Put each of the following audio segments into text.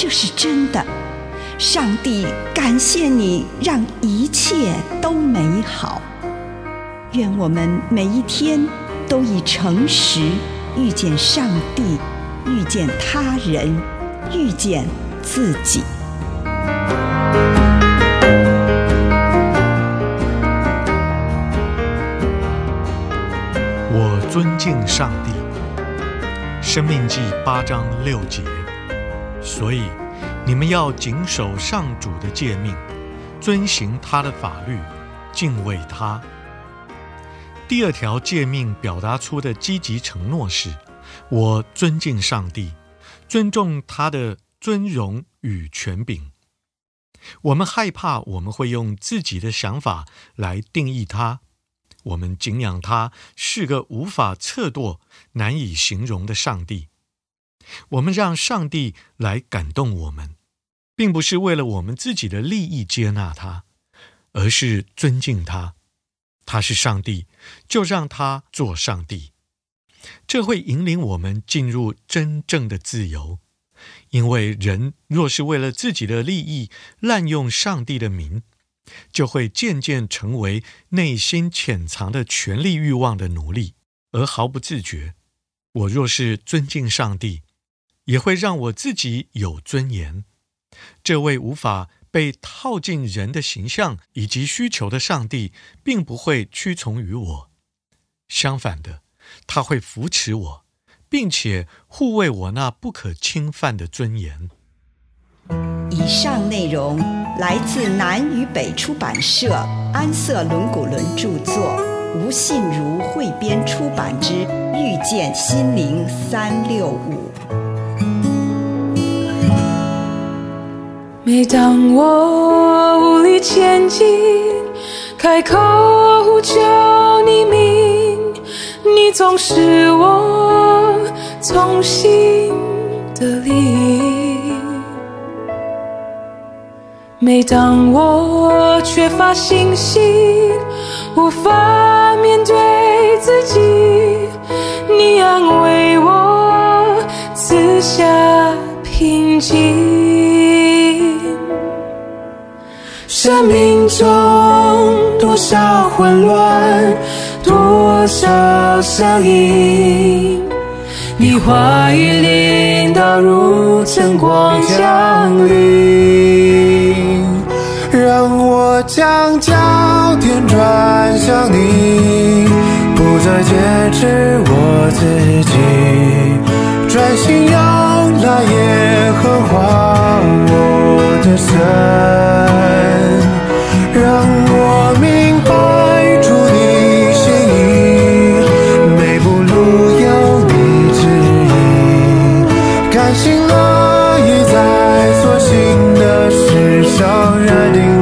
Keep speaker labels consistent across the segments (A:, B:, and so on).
A: 这是真的，上帝感谢你，让一切都美好。愿我们每一天都以诚实遇见上帝，遇见他人，遇见自己。
B: 我尊敬上帝。生命记八章六节。所以，你们要谨守上主的诫命，遵行他的法律，敬畏他。第二条诫命表达出的积极承诺是：我尊敬上帝，尊重他的尊荣与权柄。我们害怕我们会用自己的想法来定义他，我们敬仰他是个无法测度、难以形容的上帝。我们让上帝来感动我们，并不是为了我们自己的利益接纳他，而是尊敬他。他是上帝，就让他做上帝。这会引领我们进入真正的自由。因为人若是为了自己的利益滥用上帝的名，就会渐渐成为内心潜藏的权力欲望的奴隶，而毫不自觉。我若是尊敬上帝，也会让我自己有尊严。这位无法被套进人的形象以及需求的上帝，并不会屈从于我。相反的，他会扶持我，并且护卫我那不可侵犯的尊严。
A: 以上内容来自南与北出版社安瑟伦古伦著作，吴信如汇编出版之《遇见心灵三六五》。
C: 每当我无力前进，开口呼求你名，你总是我从心的力。每当我缺乏信心，无法面对自己，你安慰我，赐下平静。生命中多少混乱，多少声音，你话语领导如晨光降临，让我将焦点转向你，不再坚持我自己，专心仰赖耶和华我的神。每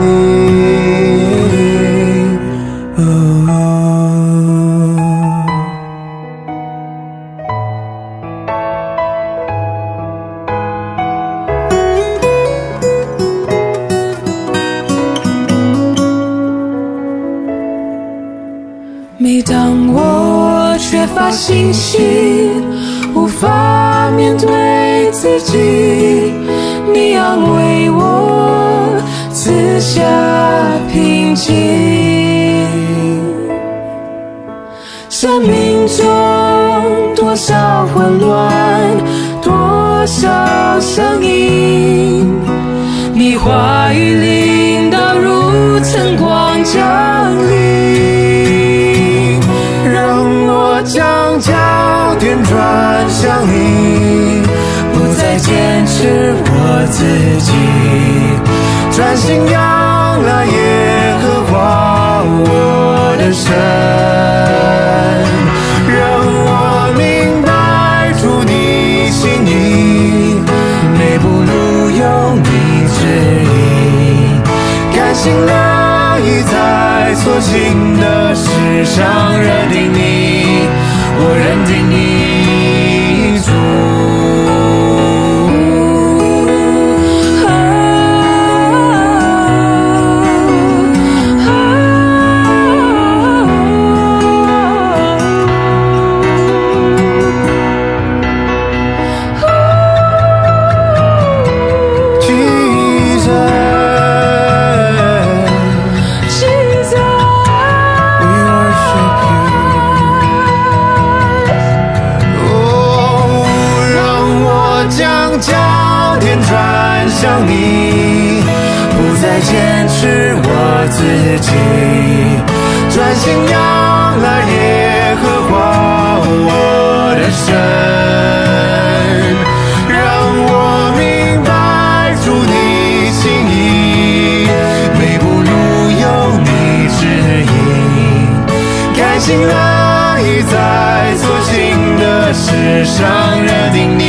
C: 下平静。生命中多少混乱，多少声音，你话语领导如晨光降临。让我将焦点转向你，不再坚持我自己，专心仰那耶和华我的神，让我明白，主你
D: 心意，每步路有你指引，甘心乐意在所行的事上认定你，我认定你。天转向你，不再坚持我自己，专心仰赖耶和华我的神，让我明白主
B: 你心
D: 意，每步路有你指引，甘心乐意在所行的事上认定你。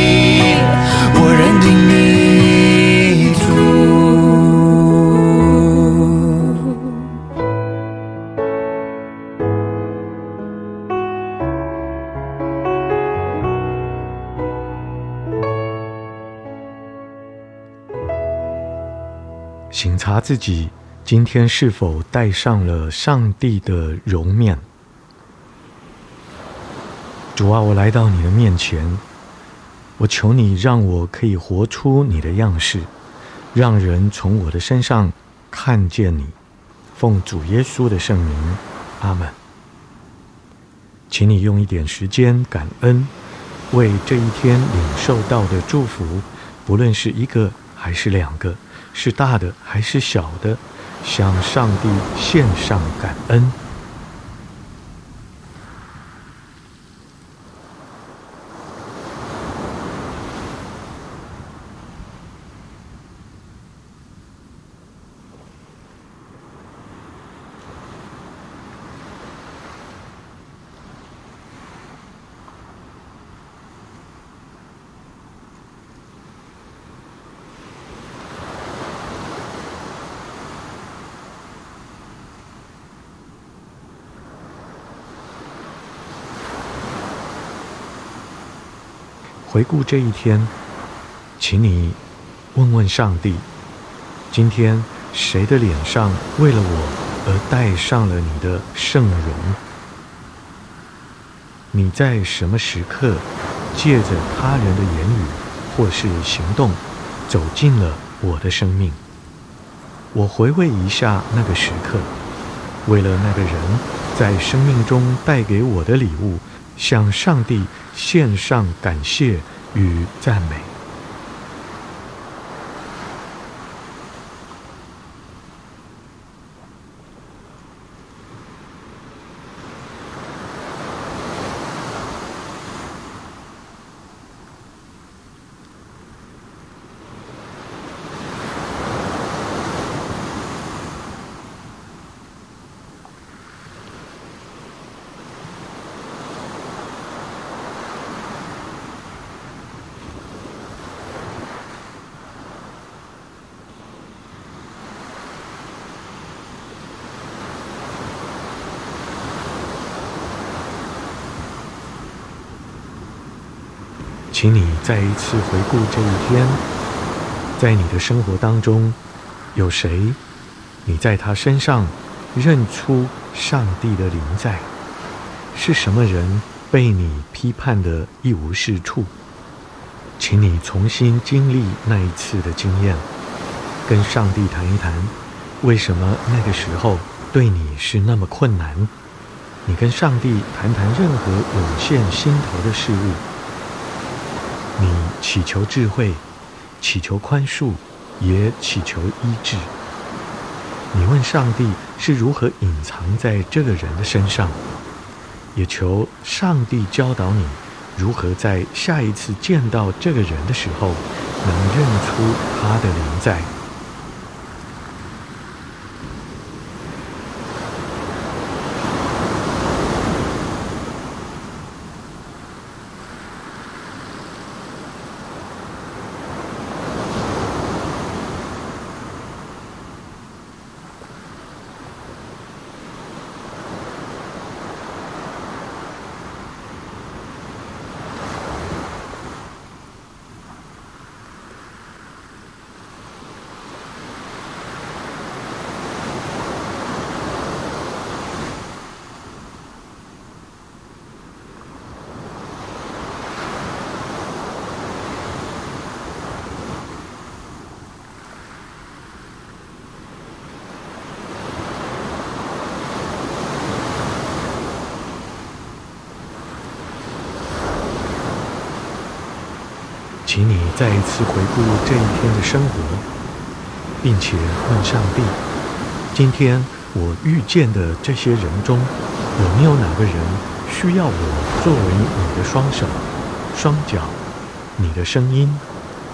B: 自己今天是否戴上了上帝的容面。主啊，我来到你的面前，我求你让我可以活出你的样式，让人从我的身上看见你。奉主耶稣的圣名，阿门。请你用一点时间感恩，为这一天领受到的祝福，不论是一个还是两个。是大的还是小的，向上帝献上感恩。回顾这一天，请你问问上帝：今天谁的脸上为了我而带上了你的圣容？你在什么时刻借着他人的言语或是行动走进了我的生命？我回味一下那个时刻，为了那个人在生命中带给我的礼物。向上帝献上感谢与赞美。请你再一次回顾这一天，在你的生活当中，有谁？你在他身上认出上帝的灵在？是什么人被你批判得一无是处？请你重新经历那一次的经验，跟上帝谈一谈，为什么那个时候对你是那么困难？你跟上帝谈谈任何涌现心头的事物。祈求智慧，祈求宽恕，也祈求医治。你问上帝是如何隐藏在这个人的身上，也求上帝教导你如何在下一次见到这个人的时候，能认出他的灵在。请你再一次回顾这一天的生活，并且问上帝：今天我遇见的这些人中，有没有哪个人需要我作为你的双手、双脚、你的声音、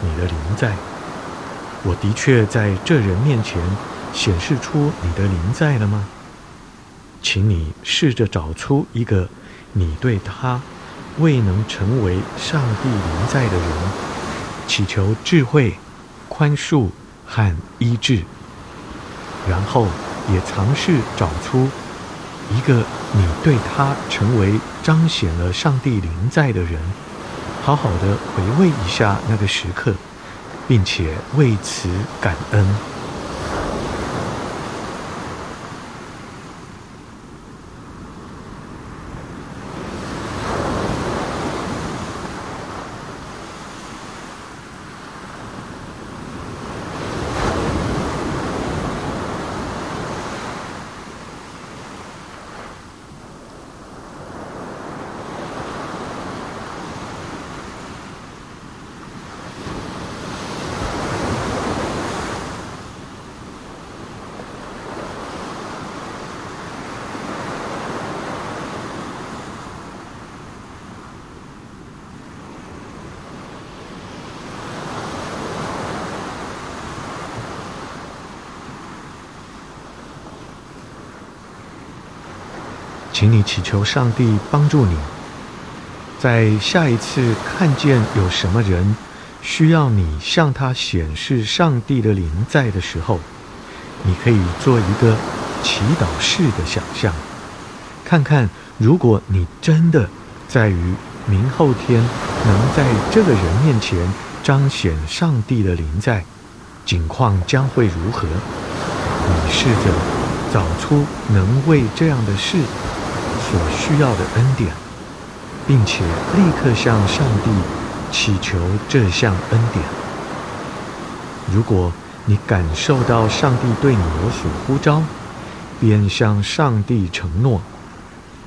B: 你的灵在？我的确在这人面前显示出你的灵在了吗？请你试着找出一个你对他未能成为上帝临在的人，祈求智慧、宽恕和医治，然后也尝试找出一个你对他成为彰显了上帝临在的人，好好的回味一下那个时刻，并且为此感恩。请你祈求上帝帮助你，在下一次看见有什么人需要你向他显示上帝的灵在的时候，你可以做一个祈祷式的想象，看看如果你真的在于明后天能在这个人面前彰显上帝的灵在，景况将会如何？你试着找出能为这样的事。所需要的恩典，并且立刻向上帝祈求这项恩典。如果你感受到上帝对你有所呼召，便向上帝承诺，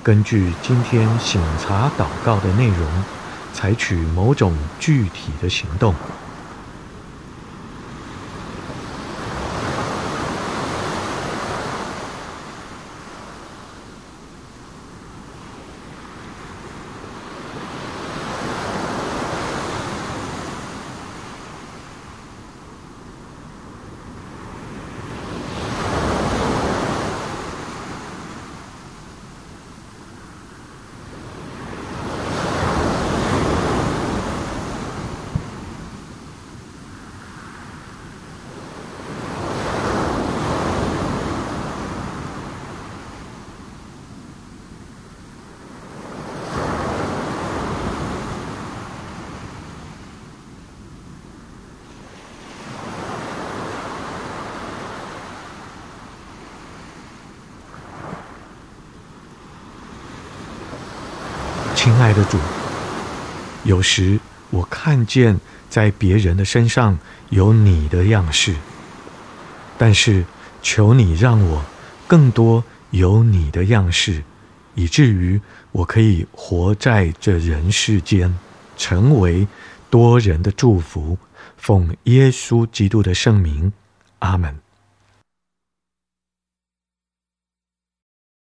B: 根据今天醒察祷告的内容，采取某种具体的行动。亲爱的主，有时我看见在别人的身上有你的样式，但是求你让我更多有你的样式，以至于我可以活在这人世间，成为多人的祝福。奉耶稣基督的圣名，阿门。